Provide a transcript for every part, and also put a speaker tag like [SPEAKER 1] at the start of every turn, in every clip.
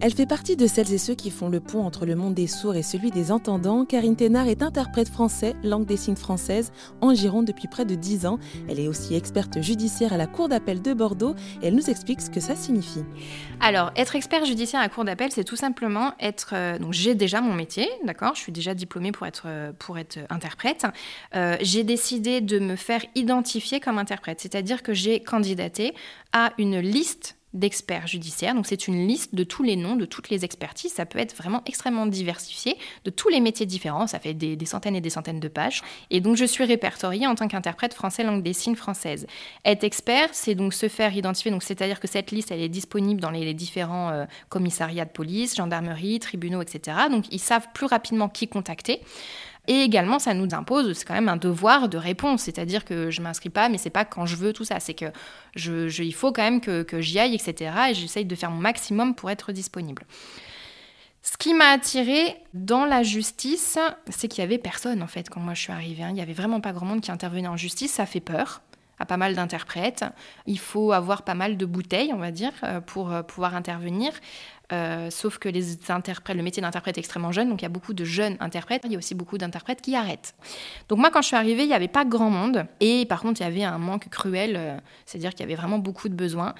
[SPEAKER 1] Elle fait partie de celles et ceux qui font le pont entre le monde des sourds et celui des entendants. Karine Thénard est interprète français, langue des signes française, en Gironde depuis près de 10 ans. Elle est aussi experte judiciaire à la Cour d'appel de Bordeaux et elle nous explique ce que ça signifie.
[SPEAKER 2] Alors, être expert judiciaire à la Cour d'appel, c'est tout simplement être. Euh, j'ai déjà mon métier, d'accord Je suis déjà diplômée pour être, euh, interprète. Euh, j'ai décidé de me faire identifier comme interprète, c'est-à-dire que j'ai candidaté à une liste d'experts judiciaires. Donc c'est une liste de tous les noms, de toutes les expertises. Ça peut être vraiment extrêmement diversifié, de tous les métiers différents. Ça fait des, centaines et des centaines de pages. Et donc je suis répertoriée en tant qu'interprète français langue des signes française. Être expert, c'est donc se faire identifier. Donc c'est-à-dire que cette liste, elle est disponible dans les, différents euh, commissariats de police, gendarmerie, tribunaux, etc. Donc ils savent plus rapidement qui contacter. Et également, ça nous impose, c'est quand même un devoir de réponse, c'est-à-dire que je m'inscris pas, mais c'est pas quand je veux tout ça, c'est que il faut quand même que, j'y aille, etc. Et j'essaye de faire mon maximum pour être disponible. Ce qui m'a attiré dans la justice, c'est qu'il y avait personne en fait quand moi je suis arrivée. Hein. Il y avait vraiment pas grand monde qui intervenait en justice. Ça fait peur à pas mal d'interprètes. Il faut avoir pas mal de bouteilles, on va dire, euh, pour euh, pouvoir intervenir. Euh, sauf que les interprètes, le métier d'interprète est extrêmement jeune, donc il y a beaucoup de jeunes interprètes. Il y a aussi beaucoup d'interprètes qui arrêtent. Donc moi, quand je suis arrivée, il n'y avait pas grand monde. Et par contre, il y avait un manque cruel, c'est-à-dire qu'il y avait vraiment beaucoup de besoins.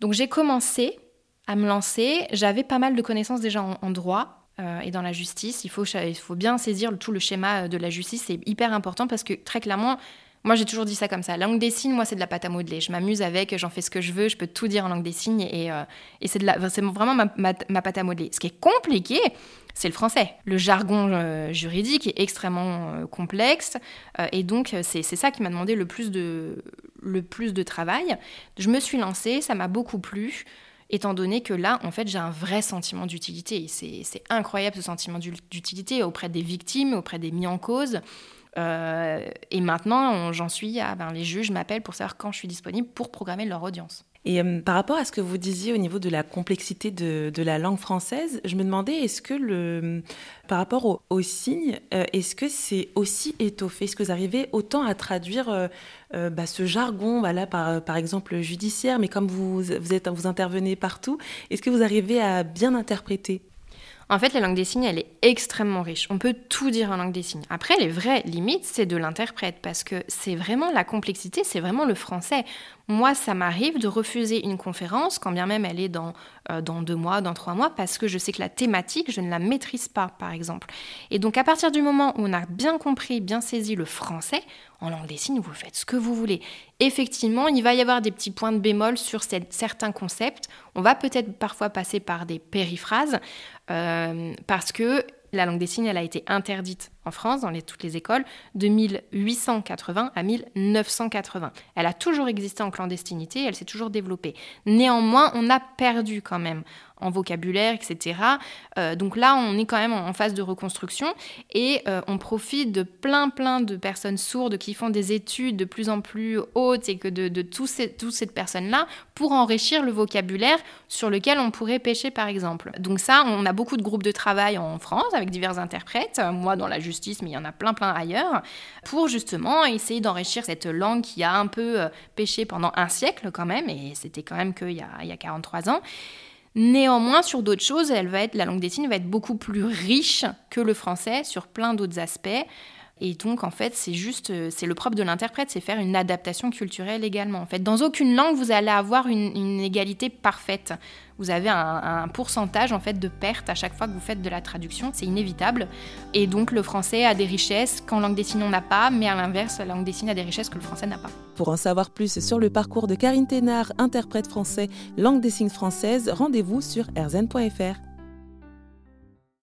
[SPEAKER 2] Donc j'ai commencé à me lancer. J'avais pas mal de connaissances déjà en, droit. et dans la justice, il faut bien saisir tout le schéma de la justice, c'est hyper important parce que très clairement, moi, j'ai toujours dit ça comme ça. La langue des signes, moi, c'est de la pâte à modeler. Je m'amuse avec, j'en fais ce que je veux, je peux tout dire en langue des signes et, euh, c'est vraiment ma, ma, pâte à modeler. Ce qui est compliqué, c'est le français. Le jargon euh, juridique est extrêmement euh, complexe et donc c'est ça qui m'a demandé le plus, de, le plus de travail. Je me suis lancée, ça m'a beaucoup plu étant donné que là, en fait, j'ai un vrai sentiment d'utilité. C'est incroyable ce sentiment d'utilité auprès des victimes, auprès des mis en cause. Euh, et maintenant, j'en suis à. Ben, les juges m'appellent pour savoir quand je suis disponible pour programmer leur audience.
[SPEAKER 1] Et euh, par rapport à ce que vous disiez au niveau de la complexité de, la langue française, je me demandais, est-ce que le, par rapport aux signes, euh, est-ce que c'est aussi étoffé? Est-ce que vous arrivez autant à traduire bah, ce jargon, voilà, par, par exemple judiciaire, mais comme vous, vous, êtes, vous intervenez partout, est-ce que vous arrivez à bien interpréter?
[SPEAKER 2] En fait, la langue des signes, elle est extrêmement riche. On peut tout dire en langue des signes. Après, les vraies limites, c'est de l'interprète, parce que c'est vraiment la complexité, c'est vraiment le français. Moi, ça m'arrive de refuser une conférence, quand bien même elle est dans, euh, dans deux mois, dans trois mois, parce que je sais que la thématique, je ne la maîtrise pas, par exemple. Et donc, à partir du moment où on a bien compris, bien saisi le français, en langue des signes, vous faites ce que vous voulez. Effectivement, il va y avoir des petits points de bémol sur certains concepts. On va peut-être parfois passer par des périphrases, euh, parce que la langue des signes, elle a été interdite en France, dans toutes les écoles, de 1880 à 1980. Elle a toujours existé en clandestinité, elle s'est toujours développée. Néanmoins, on a perdu quand même en vocabulaire, etc. Euh, donc là, on est quand même en, phase de reconstruction et euh, on profite de plein, plein de personnes sourdes qui font des études de plus en plus hautes et que de, toutes ces, cette personnes-là pour enrichir le vocabulaire sur lequel on pourrait pêcher, par exemple. Donc ça, on a beaucoup de groupes de travail en France avec divers interprètes, moi dans la justice, mais il y en a plein, plein ailleurs, pour justement essayer d'enrichir cette langue qui a un peu euh, pêché pendant un siècle quand même, et c'était quand même qu'il y a, il y a 43 ans. Néanmoins, sur d'autres choses, elle va être, la langue des signes va être beaucoup plus riche que le français sur plein d'autres aspects. Et donc, en fait, c'est juste, euh, c'est le propre de l'interprète, c'est faire une adaptation culturelle également. En fait, dans aucune langue, vous allez avoir une, égalité parfaite. Vous avez un, pourcentage en fait de perte à chaque fois que vous faites de la traduction, c'est inévitable. Et donc, le français a des richesses qu'en langue des signes on n'a pas, mais à l'inverse, la langue des signes a des richesses que le français n'a pas.
[SPEAKER 1] Pour en savoir plus sur le parcours de Karine Thénard, interprète français, langue des signes française, rendez-vous sur rzn.fr.